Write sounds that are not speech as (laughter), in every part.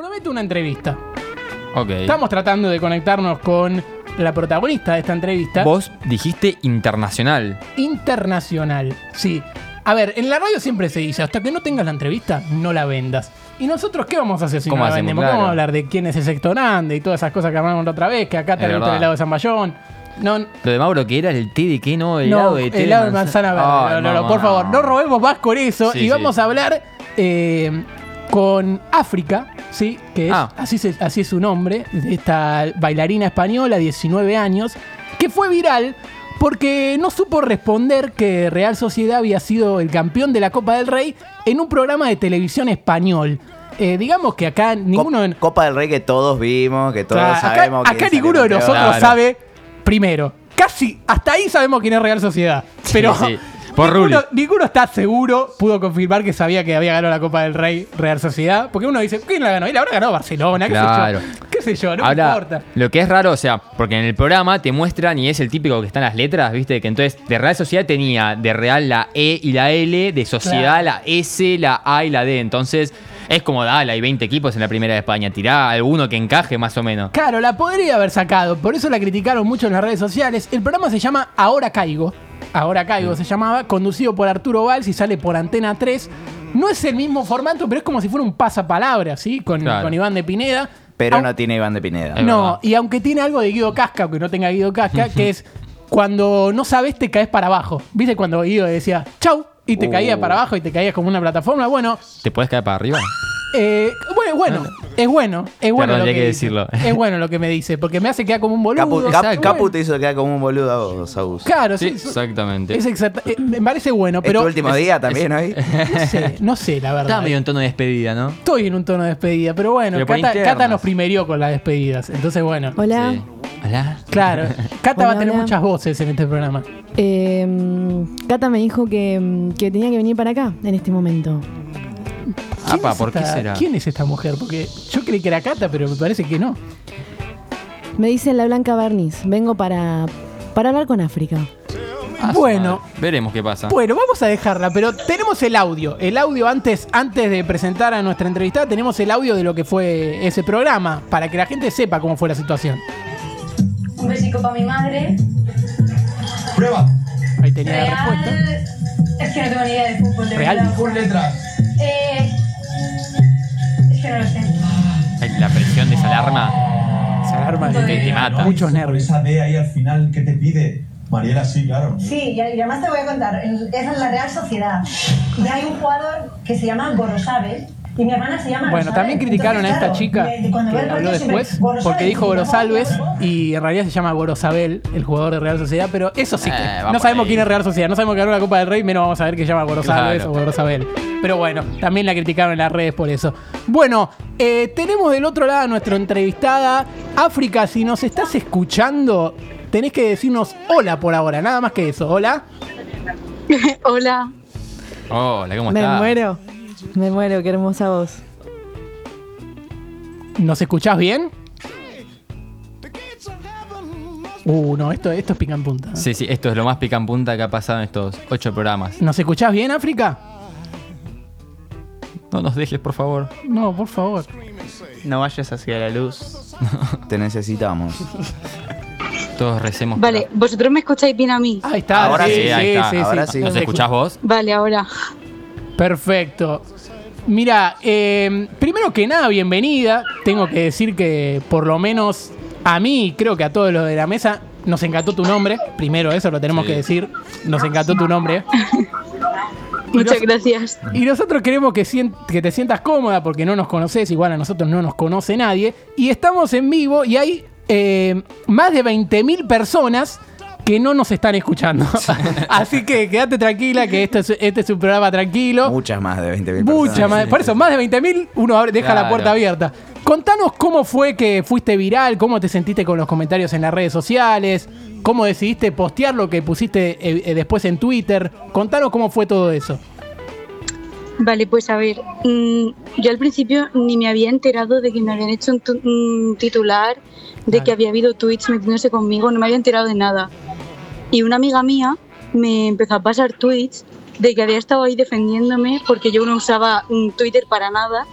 promete una entrevista. Ok. Estamos tratando de conectarnos con la protagonista de esta entrevista. Vos dijiste internacional. Internacional, sí. A ver, en la radio siempre se dice, hasta que no tengas la entrevista, no la vendas. ¿Y nosotros qué vamos a hacer si no ¿Cómo la hacemos? vendemos? Claro. ¿Cómo vamos a hablar de quién es el sector grande y todas esas cosas que hablamos la otra vez? Que acá te Es gusta el verdad. helado de San Bayón. No, Lo de Mauro, que era el té de qué, no, el no, helado de té. helado de manzana verde. Ay, no, no, no, por favor, no robemos más con eso. Sí, y sí. vamos a hablar eh, con África, ¿sí? Que es, Ah. así, se- así es su nombre, de esta bailarina española, 19 años, que fue viral porque no supo responder que Real Sociedad había sido el campeón de la Copa del Rey en un programa de televisión español. Eh, digamos que acá ninguno... en- Copa del Rey que todos vimos, que todos acá- sabemos. acá, salió ninguno de nosotros Claro. sabe, primero, casi hasta ahí sabemos quién es Real Sociedad. Pero sí. Por ninguno, ninguno está seguro, pudo confirmar que sabía que había ganado la Copa del Rey Real Sociedad. Porque uno dice, ¿quién la ganó? Y la habrá ganado Barcelona, qué Claro. sé yo. ¿Qué sé yo? No me Ahora, importa. lo que es raro, o sea, porque en el programa te muestran y es el típico que están las letras, ¿viste? Que entonces de Real Sociedad tenía de Real la E y la L, de Sociedad Claro. la S, la A y la D. Entonces es como, dale, hay 20 equipos en la primera de España, tirá alguno que encaje más o menos. Claro, la podría haber sacado, por eso la criticaron mucho en las redes sociales. El programa se llama Ahora Caigo. Ahora Caigo se llamaba, conducido por Arturo Valls y sale por Antena 3. No es el mismo formato, pero es como si fuera un pasapalabra, ¿sí? Con, Claro. con Iván de Pineda. Pero Au- no tiene Iván de Pineda. No, verdad. y aunque tiene algo de Guido Casca, aunque no tenga Guido Casca, que es cuando no sabes te caes para abajo. ¿Viste cuando Guido decía chau? Y te Uh. caía para abajo y te caías como una plataforma. Bueno, ¿Te puedes caer para arriba? Eh, bueno, bueno, es bueno, es bueno Perdón, lo que, dice. decirlo. Es bueno lo que me dice, porque me hace quedar como un boludo. Capu, o Cap- sea, Capu bueno. te hizo quedar como un boludo a vos, Agus. Claro, sí. Exactamente. es exacta- eh, me parece bueno, ¿Es pero tu último día también hoy? (laughs) no sé, no sé, la verdad. Estaba medio en tono de despedida, ¿no? Estoy en un tono de despedida, pero bueno, Pero Cata, nos primerió con las despedidas. Entonces, bueno. Hola. Sí. Hola. Claro, Cata va a tener hola. muchas voces en este programa. Eh, Cata me dijo que, mm, que tenía que venir para acá en este momento. ¿Quién Apa, es ¿por qué esta- será? ¿Quién es esta mujer? Porque yo creí que era Cata, pero me parece que no. Me dice la Blanca Barniz. Vengo para, para hablar con África. Ah, Bueno. madre. Veremos qué pasa. Bueno, vamos a dejarla, pero tenemos el audio. El audio antes, antes de presentar a nuestra entrevistada, tenemos el audio de lo que fue ese programa, para que la gente sepa cómo fue la situación. Un besico para mi madre. Prueba. Ahí tenía la respuesta. Real. Es que no tengo ni idea de fútbol, de Real. verdad. Con letras. Que lo sé. La presión de esa alarma. Se alarma Te- te mata. muchos nervios. Esa D ahí al final, ¿qué te pide? Mariela, sí, claro. Sí, y además te voy a contar. Esa es la Real Sociedad. Y hay un jugador que se llama Gorosabel. Y mi hermana se llama Bueno, Rosabel. también criticaron a esta chica que habló después porque dijo Gorosalves "Oh, y en realidad se llama Gorosabel, el jugador de Real Sociedad, pero eso sí que Eh, no sabemos quién es Real Sociedad, no sabemos que ganó la Copa del Rey, menos vamos a ver que se llama Gorosalves Claro. o Gorosabel. Pero bueno, también la criticaron en las redes por eso. Bueno, eh, tenemos del otro lado a nuestra entrevistada. África, si nos estás escuchando, tenés que decirnos hola por ahora, nada más que eso. Hola. (laughs) Hola. Hola, ¿cómo Me estás? muero. Me muero, qué hermosa voz. ¿Nos escuchás bien? Uh, no, esto, esto es pica en punta. Sí, sí, esto es lo más pica en punta que ha pasado en estos ocho programas. ¿Nos escuchás bien, África? No nos dejes, por favor. No, por favor. No vayas hacia la luz. (laughs) Te necesitamos. Todos recemos. Vale, ¿vosotros me escucháis bien a mí? Ahí está. Ahora sí, ahí está. ahora sí. ¿Nos escuchás vos? Vale, ahora. Perfecto. Mira, eh, primero que nada, bienvenida. Tengo que decir que por lo menos a mí, creo que a todos los de la mesa, nos encantó tu nombre. Primero eso lo tenemos Sí. que decir. Nos encantó tu nombre. Y (laughs) Muchas nos- gracias. Y nosotros queremos que te sientas cómoda porque no nos conoces, igual a nosotros no nos conoce nadie. Y estamos en vivo y hay eh, más de 20.000 personas que no nos están escuchando. (laughs) (laughs) Así que quédate tranquila que esto es, este es un programa tranquilo. Muchas más de 20.000 Mucha personas. más. Por eso, más de 20.000 uno abre- deja la puerta abierta. Contanos cómo fue que fuiste viral, cómo te sentiste con los comentarios en las redes sociales, cómo decidiste postear lo que pusiste eh, eh, después en Twitter. Contanos cómo fue todo eso. Vale, pues a ver, mm, yo al principio ni me había enterado de que me habían hecho un, tu- un titular, de Vale. que había habido tweets metiéndose conmigo, no me había enterado de nada. Y una amiga mía me empezó a pasar tweets de que había estado ahí defendiéndome porque yo no usaba mm, Twitter para nada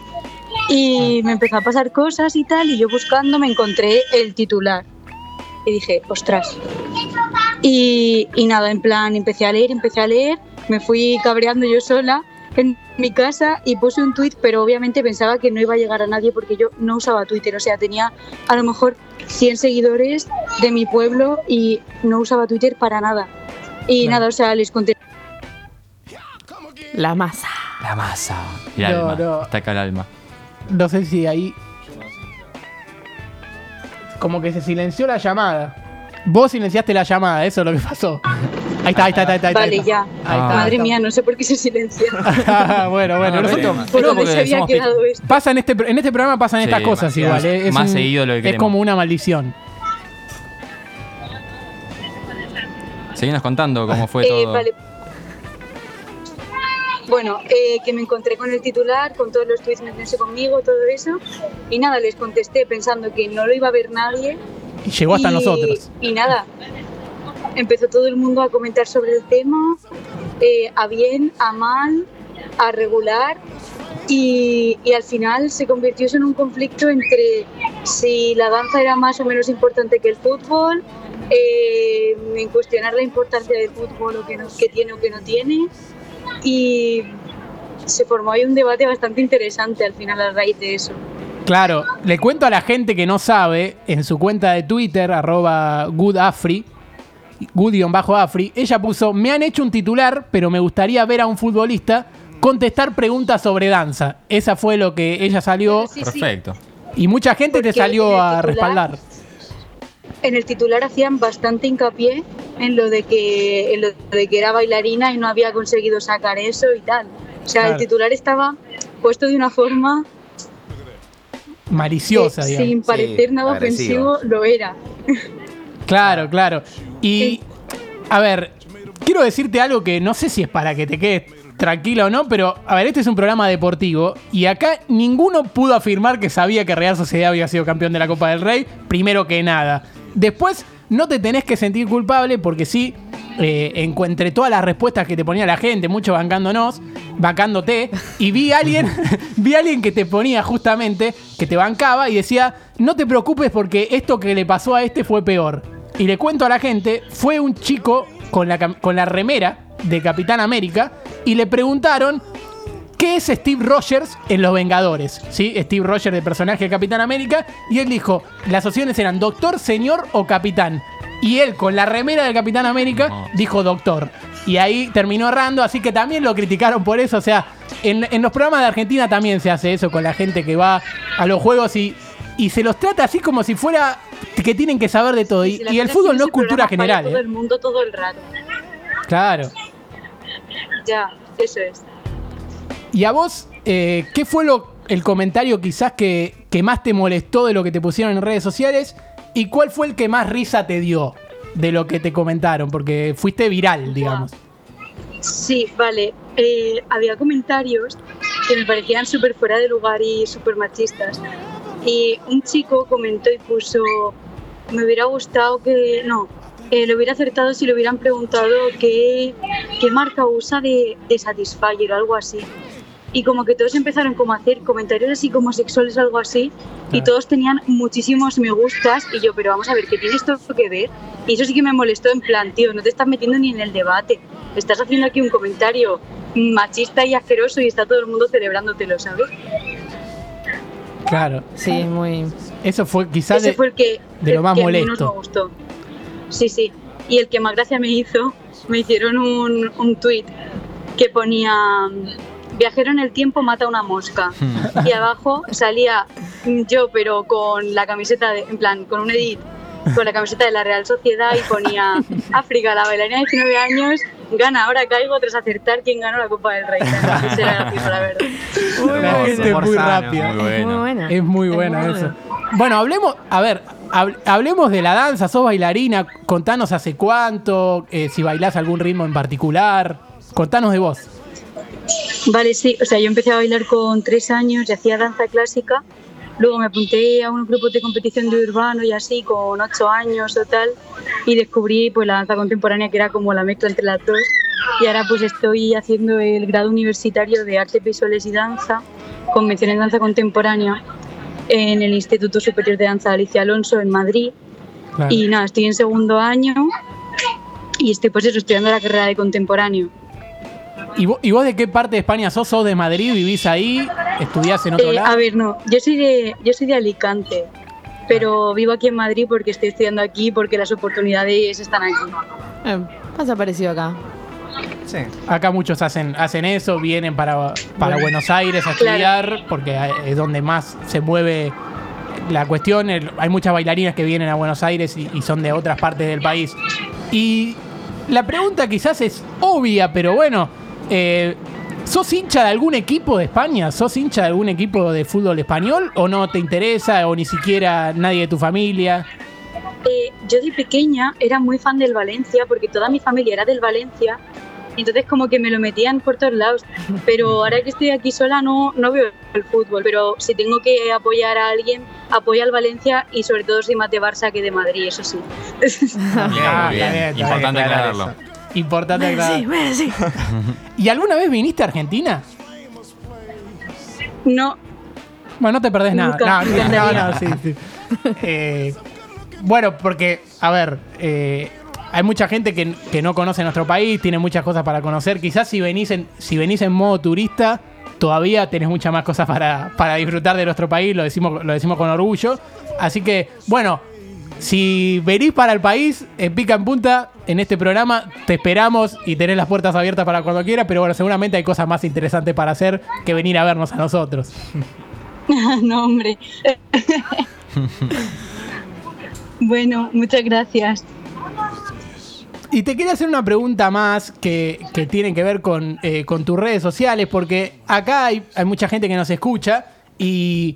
Y me empezó a pasar cosas y tal, y yo buscando me encontré el titular. Y dije, ostras. Y, y nada, en plan, empecé a leer, empecé a leer, me fui cabreando yo sola en mi casa y puse un tweet, pero obviamente pensaba que no iba a llegar a nadie porque yo no usaba Twitter, o sea, tenía a lo mejor 100 seguidores de mi pueblo y no usaba Twitter para nada. Y Claro. nada, o sea, les conté La masa. La masa. El No, alma. no. Está acá el alma. No sé si ahí. Como que se silenció la llamada. Vos silenciaste la llamada, eso es lo que pasó. Ahí está, ahí está, ahí está. Ahí está, Vale, ahí está. ya. Ahí está, Madre mía, no sé por qué se silencia. (laughs) bueno, bueno, Ah, nosotros. ¿Por dónde se había quedado esto? Pasa en este, en este programa pasan Sí, estas cosas demasiado. igual. eh, Es Más un- seguido lo que Es queremos. como una maldición. Seguinos contando cómo fue Eh, todo. vale. Bueno, eh, que me encontré con el titular, con todos los tweets metiéndose conmigo, todo eso. Y nada, les contesté pensando que no lo iba a ver nadie. Y llegó hasta y, nosotros. Y nada, empezó todo el mundo a comentar sobre el tema, eh, a bien, a mal, a regular. Y, y al final se convirtió eso en un conflicto entre si la danza era más o menos importante que el fútbol, eh, en cuestionar la importancia del fútbol o que, no, que tiene o que no tiene. Y se formó ahí un debate bastante interesante al final a raíz de eso. Claro, le cuento a la gente que no sabe, en su cuenta de Twitter, arroba goodafri, good-afri, ella puso, me han hecho un titular, pero me gustaría ver a un futbolista contestar preguntas sobre danza. Esa fue lo que ella salió Sí. Perfecto. y mucha gente te salió a titular- respaldar. En el titular hacían bastante hincapié en lo de que, en lo de que era bailarina y no había conseguido sacar eso y tal. O sea, Claro. el titular estaba puesto de una forma Maliciosa, que digamos. sin parecer nada ofensivo lo era. Claro, claro. Y, a ver, quiero decirte algo que no sé si es para que te quedes tranquila o no, pero, a ver, este es un programa deportivo y acá ninguno pudo afirmar que sabía que Real Sociedad había sido campeón de la Copa del Rey, primero que nada. Después, no te tenés que sentir culpable porque sí, eh, encontré todas las respuestas que te ponía la gente, mucho bancándonos, bancándote, y vi a alguien, (laughs) vi a alguien que te ponía justamente, que te bancaba y decía, no te preocupes porque esto que le pasó a este fue peor. Y le cuento a la gente, fue un chico con la, con la remera de Capitán América y le preguntaron ¿Qué es Steve Rogers en Los Vengadores? ¿Sí? Steve Rogers, de personaje de Capitán América. Y él dijo, las opciones eran doctor, señor o capitán. Y él, con la remera del Capitán América, No. dijo doctor. Y ahí terminó errando, así que también lo criticaron por eso. O sea, en, en los programas de Argentina también se hace eso con la gente que va a los juegos y, y se los trata así como si fuera que tienen que saber de todo. Y, el fútbol no es cultura general. Todo ¿eh? el mundo todo el rato. Claro. Ya, eso es. Y a vos, eh, ¿qué fue lo, el comentario quizás que, que más te molestó de lo que te pusieron en redes sociales? ¿Y cuál fue el que más risa te dio de lo que te comentaron? Porque fuiste viral, digamos. Sí, vale. Eh, había comentarios que me parecían súper fuera de lugar y súper machistas. Y un chico comentó y puso, me hubiera gustado que, no, eh, lo hubiera acertado si le hubieran preguntado qué, qué marca usa de, de Satisfyer o algo así. Y como que todos empezaron como a hacer comentarios así como sexuales algo así, y todos tenían muchísimos me gustas, y yo, pero vamos a ver, ¿qué tiene esto que ver? Y eso sí que me molestó en plan, tío, no te estás metiendo ni en el debate, estás haciendo aquí un comentario machista y asqueroso y está todo el mundo celebrándotelo, ¿sabes? Claro. Sí, muy. Eso fue quizás de, fue el que, de lo más que menos molesto. me gustó. Sí, sí. Y el que más gracia me hizo, me hicieron un, un tuit que ponía viajero en el tiempo mata una mosca. y abajo salía yo, pero con la camiseta, de, en plan, con un edit, con la camiseta de la Real Sociedad y ponía África, la bailarina de 19 años, gana, ahora caigo tras acertar quién ganó la Copa del Rey. Eso era la verdad. Es muy rápida. Bueno. Muy buena. Es muy bueno muy eso. bueno. Bueno, hablemos, a ver, hab- hablemos de la danza, sos bailarina, contanos hace cuánto, eh, si bailás algún ritmo en particular, contanos de vos. Vale, sí, o sea, yo empecé a bailar con tres años y hacía danza clásica. Luego me apunté a un grupo de competición de urbano y así, con ocho años o tal, y descubrí pues la danza contemporánea que era como la mezcla entre las dos. Y ahora pues estoy haciendo el grado universitario de artes visuales y danza con mención en danza contemporánea en el Instituto Superior de Danza Alicia Alonso en Madrid. Claro. Y nada, estoy en segundo año y estoy pues eso, estudiando la carrera de contemporáneo. ¿Y vos, y vos de qué parte de España sos? ¿Sos de Madrid? ¿Vivís ahí? ¿Estudiás en otro Eh, lado? a ver, no, yo soy de, yo soy de Alicante, pero vivo aquí en Madrid porque estoy estudiando aquí porque las oportunidades están aquí. Eh, pasa parecido acá. Sí. Acá muchos hacen, hacen eso, vienen para, para Buenos Aires a Claro. estudiar, porque es donde más se mueve la cuestión. El- Hay muchas bailarinas que vienen a Buenos Aires y, y son de otras partes del país. Y la pregunta quizás es obvia, pero bueno, eh, ¿sos hincha de algún equipo de España? ¿Sos hincha de algún equipo de fútbol español? ¿O no te interesa? ¿O ni siquiera nadie de tu familia? Eh, yo de pequeña era muy fan del Valencia porque toda mi familia era del Valencia. Entonces como que me lo metían por todos lados. Pero ahora que estoy aquí sola no, no veo el fútbol. Pero si tengo que apoyar a alguien, apoyo al Valencia y sobre todo soy más de Barça que de Madrid, eso sí. Ah, Bien, bien. Importante aclararlo. Importante aclarar. (laughs) ¿Y alguna vez viniste a Argentina? No, Bueno, no te perdés nada. Nunca, No, no, no, encantaría. no, sí, sí. Eh, bueno, porque, a ver, eh, hay mucha gente que, que no conoce nuestro país, tiene muchas cosas para conocer. Quizás si venís en, si venís en modo turista, todavía tenés muchas más cosas para, para disfrutar de nuestro país, lo decimos, lo decimos con orgullo. Así que, bueno, si venís para el país, en Pica en Punta, en este programa, te esperamos y tenés las puertas abiertas para cuando quieras, pero bueno, seguramente hay cosas más interesantes para hacer que venir a vernos a nosotros. (laughs) no hombre. (laughs) bueno, muchas gracias. Y te quería hacer una pregunta más que, que tiene que ver con, eh, con tus redes sociales, porque acá hay, hay mucha gente que nos escucha y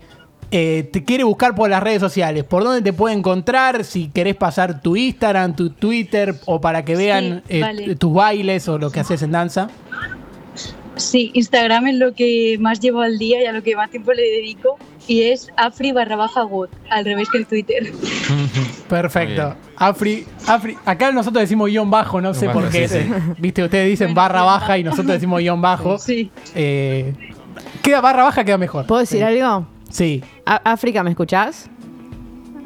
eh, te quiere buscar por las redes sociales. ¿Por dónde te puede encontrar? Si querés pasar tu Instagram, tu Twitter, o para que vean Sí, eh, tus bailes o lo que haces en danza. Sí, Instagram es lo que más llevo al día y a lo que más tiempo le dedico. Y es afri barra baja wood, al revés que en Twitter. (laughs) Perfecto. Afri, Afri, acá nosotros decimos guion bajo, no sé por qué. sí, sí. (laughs) Viste, ustedes dicen barra baja y nosotros decimos guion bajo. (laughs) Sí. Eh, queda barra baja, queda mejor. ¿Puedo decir Sí. algo? Sí. A- África, ¿me escuchás?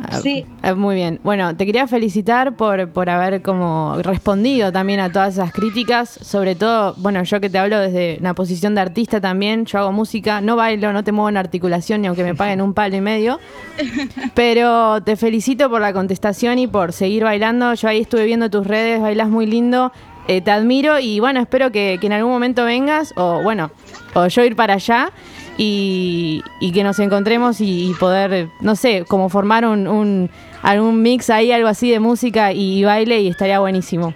Ah, Sí. eh, Muy bien. Bueno, te quería felicitar por, por haber como respondido también a todas esas críticas. Sobre todo, bueno, yo que te hablo desde una posición de artista también. Yo hago música, no bailo, no te muevo en articulación ni aunque me paguen un palo y medio. (laughs) Pero te felicito por la contestación y por seguir bailando. Yo ahí estuve viendo tus redes, bailas muy lindo. Eh, te admiro y bueno, espero que, que en algún momento vengas o bueno, o yo ir para allá y, y que nos encontremos y, y poder, no sé, como formar un, un- algún mix ahí, algo así de música y, baile y estaría buenísimo.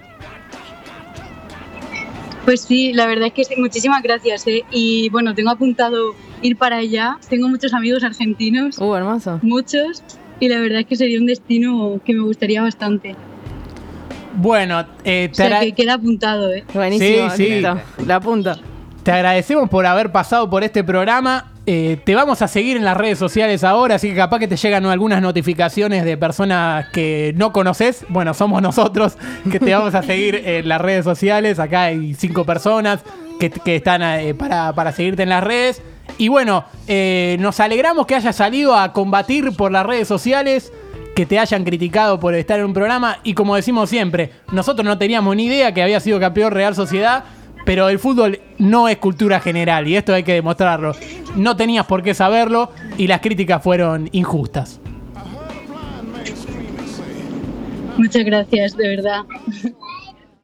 Pues sí, la verdad es que sí, muchísimas gracias. ¿eh? Y bueno, tengo apuntado ir para allá. Tengo muchos amigos argentinos, Uh, hermoso. muchos. Y la verdad es que sería un destino que me gustaría bastante. Bueno, eh, O sea que queda apuntado, ¿eh? Buenísimo, Sí, sí. La apunto. Te agradecemos por haber pasado por este programa. Eh, te vamos a seguir en las redes sociales ahora, así que capaz que te llegan algunas notificaciones de personas que no conoces. Bueno, somos nosotros que te vamos a seguir (laughs) en las redes sociales. Acá hay cinco personas que, que están eh, para, para seguirte en las redes. Y bueno, eh, nos alegramos que hayas salido a combatir por las redes sociales, que te hayan criticado por estar en un programa. Y como decimos siempre, nosotros no teníamos ni idea que había sido campeón Real Sociedad, pero el fútbol no es cultura general y esto hay que demostrarlo. No tenías por qué saberlo y las críticas fueron injustas. Muchas gracias, de verdad.